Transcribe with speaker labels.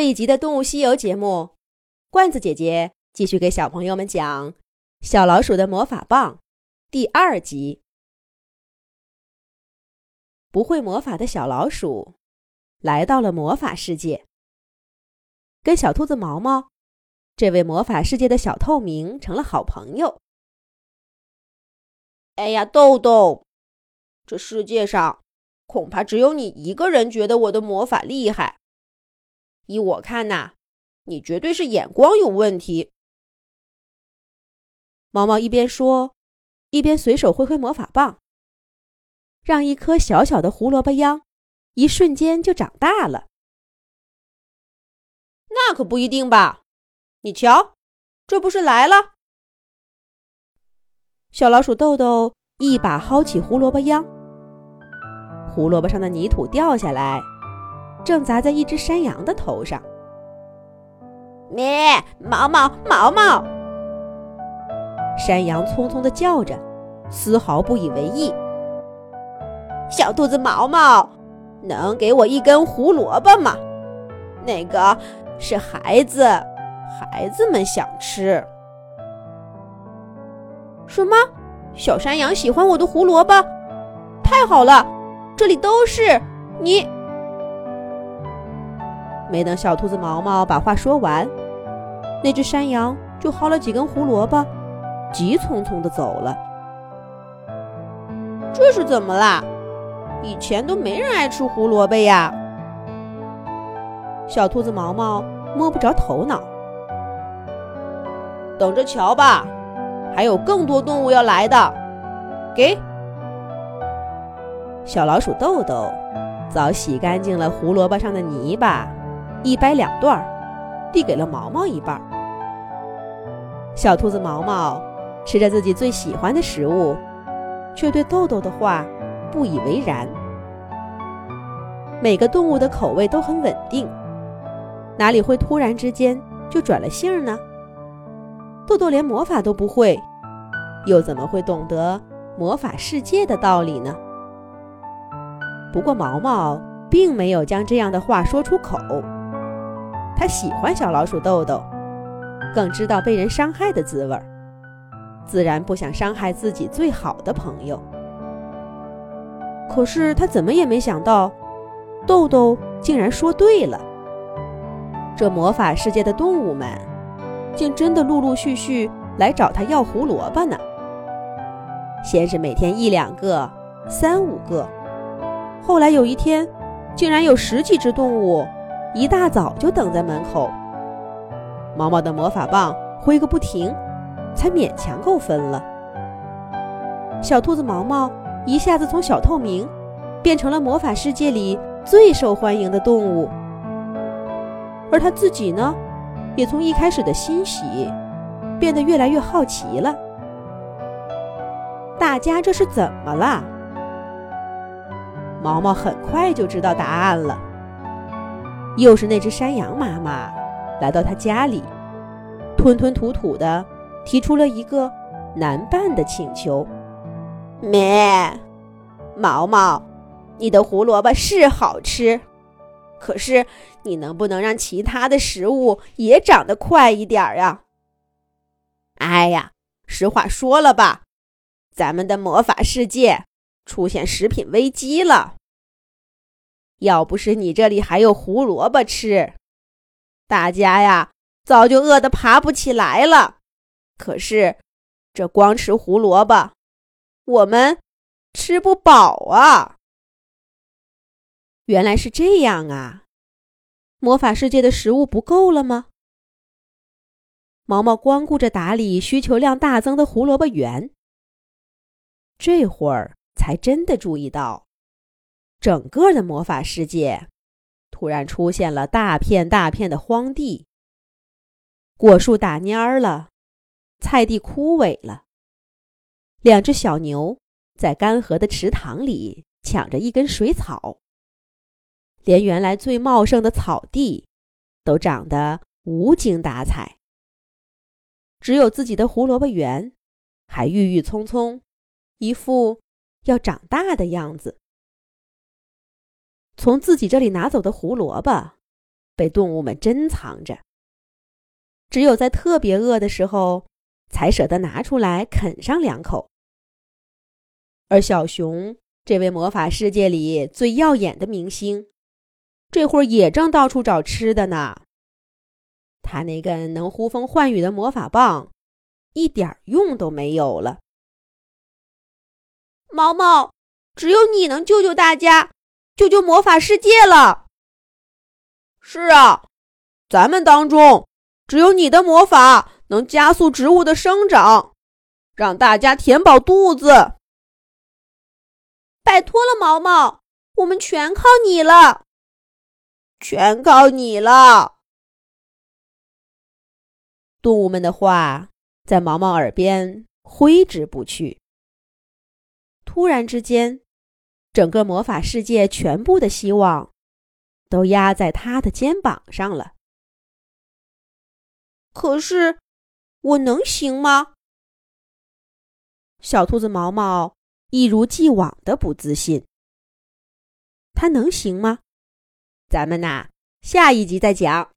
Speaker 1: 这一集的《动物西游》节目，罐子姐姐继续给小朋友们讲《小老鼠的魔法棒》第二集。不会魔法的小老鼠来到了魔法世界，跟小兔子毛毛这位魔法世界的小透明成了好朋友。
Speaker 2: 哎呀，豆豆，这世界上恐怕只有你一个人觉得我的魔法厉害。依我看呐，你绝对是眼光有问题。
Speaker 1: 毛毛一边说，一边随手挥挥魔法棒，让一颗小小的胡萝卜秧一瞬间就长大了。
Speaker 2: 那可不一定吧？你瞧，这不是来了？
Speaker 1: 小老鼠豆豆一把薅起胡萝卜秧，胡萝卜上的泥土掉下来。正砸在一只山羊的头上。
Speaker 2: 咩，毛毛，毛毛！
Speaker 1: 山羊匆匆的叫着，丝毫不以为意。
Speaker 2: 小兔子毛毛，能给我一根胡萝卜吗？那个是孩子，孩子们想吃。什么？小山羊喜欢我的胡萝卜？太好了，这里都是你。
Speaker 1: 没等小兔子毛毛把话说完，那只山羊就薅了几根胡萝卜，急匆匆的走了。
Speaker 2: 这是怎么啦？以前都没人爱吃胡萝卜呀！
Speaker 1: 小兔子毛毛摸不着头脑。
Speaker 2: 等着瞧吧，还有更多动物要来的。给
Speaker 1: 小老鼠豆豆早洗干净了胡萝卜上的泥巴。一掰两段儿，递给了毛毛一半儿。小兔子毛毛吃着自己最喜欢的食物，却对豆豆的话不以为然。每个动物的口味都很稳定，哪里会突然之间就转了性呢？豆豆连魔法都不会，又怎么会懂得魔法世界的道理呢？不过毛毛并没有将这样的话说出口。他喜欢小老鼠豆豆，更知道被人伤害的滋味儿，自然不想伤害自己最好的朋友。可是他怎么也没想到，豆豆竟然说对了。这魔法世界的动物们，竟真的陆陆续续来找他要胡萝卜呢。先是每天一两个、三五个，后来有一天，竟然有十几只动物。一大早就等在门口，毛毛的魔法棒挥个不停，才勉强够分了。小兔子毛毛一下子从小透明变成了魔法世界里最受欢迎的动物，而他自己呢，也从一开始的欣喜变得越来越好奇了。大家这是怎么了？毛毛很快就知道答案了。又是那只山羊妈妈来到他家里，吞吞吐吐的提出了一个难办的请求。
Speaker 2: 咩，毛毛，你的胡萝卜是好吃，可是你能不能让其他的食物也长得快一点呀？哎呀，实话说了吧，咱们的魔法世界出现食品危机了。要不是你这里还有胡萝卜吃，大家呀早就饿得爬不起来了。可是，这光吃胡萝卜，我们吃不饱啊！
Speaker 1: 原来是这样啊！魔法世界的食物不够了吗？毛毛光顾着打理需求量大增的胡萝卜园，这会儿才真的注意到。整个的魔法世界突然出现了大片大片的荒地，果树打蔫儿了，菜地枯萎了。两只小牛在干涸的池塘里抢着一根水草，连原来最茂盛的草地都长得无精打采，只有自己的胡萝卜园还郁郁葱葱，一副要长大的样子。从自己这里拿走的胡萝卜，被动物们珍藏着，只有在特别饿的时候，才舍得拿出来啃上两口。而小熊这位魔法世界里最耀眼的明星，这会儿也正到处找吃的呢。他那根能呼风唤雨的魔法棒，一点用都没有了。
Speaker 2: 毛毛，只有你能救救大家，救救魔法世界了。
Speaker 3: 是啊，咱们当中只有你的魔法能加速植物的生长，让大家填饱肚子。
Speaker 2: 拜托了，毛毛，我们全靠你了，
Speaker 3: 全靠你了。
Speaker 1: 动物们的话在毛毛耳边挥之不去。突然之间，整个魔法世界全部的希望都压在他的肩膀上了。
Speaker 2: 可是，我能行吗？
Speaker 1: 小兔子毛毛一如既往的不自信。他能行吗？咱们呐，下一集再讲。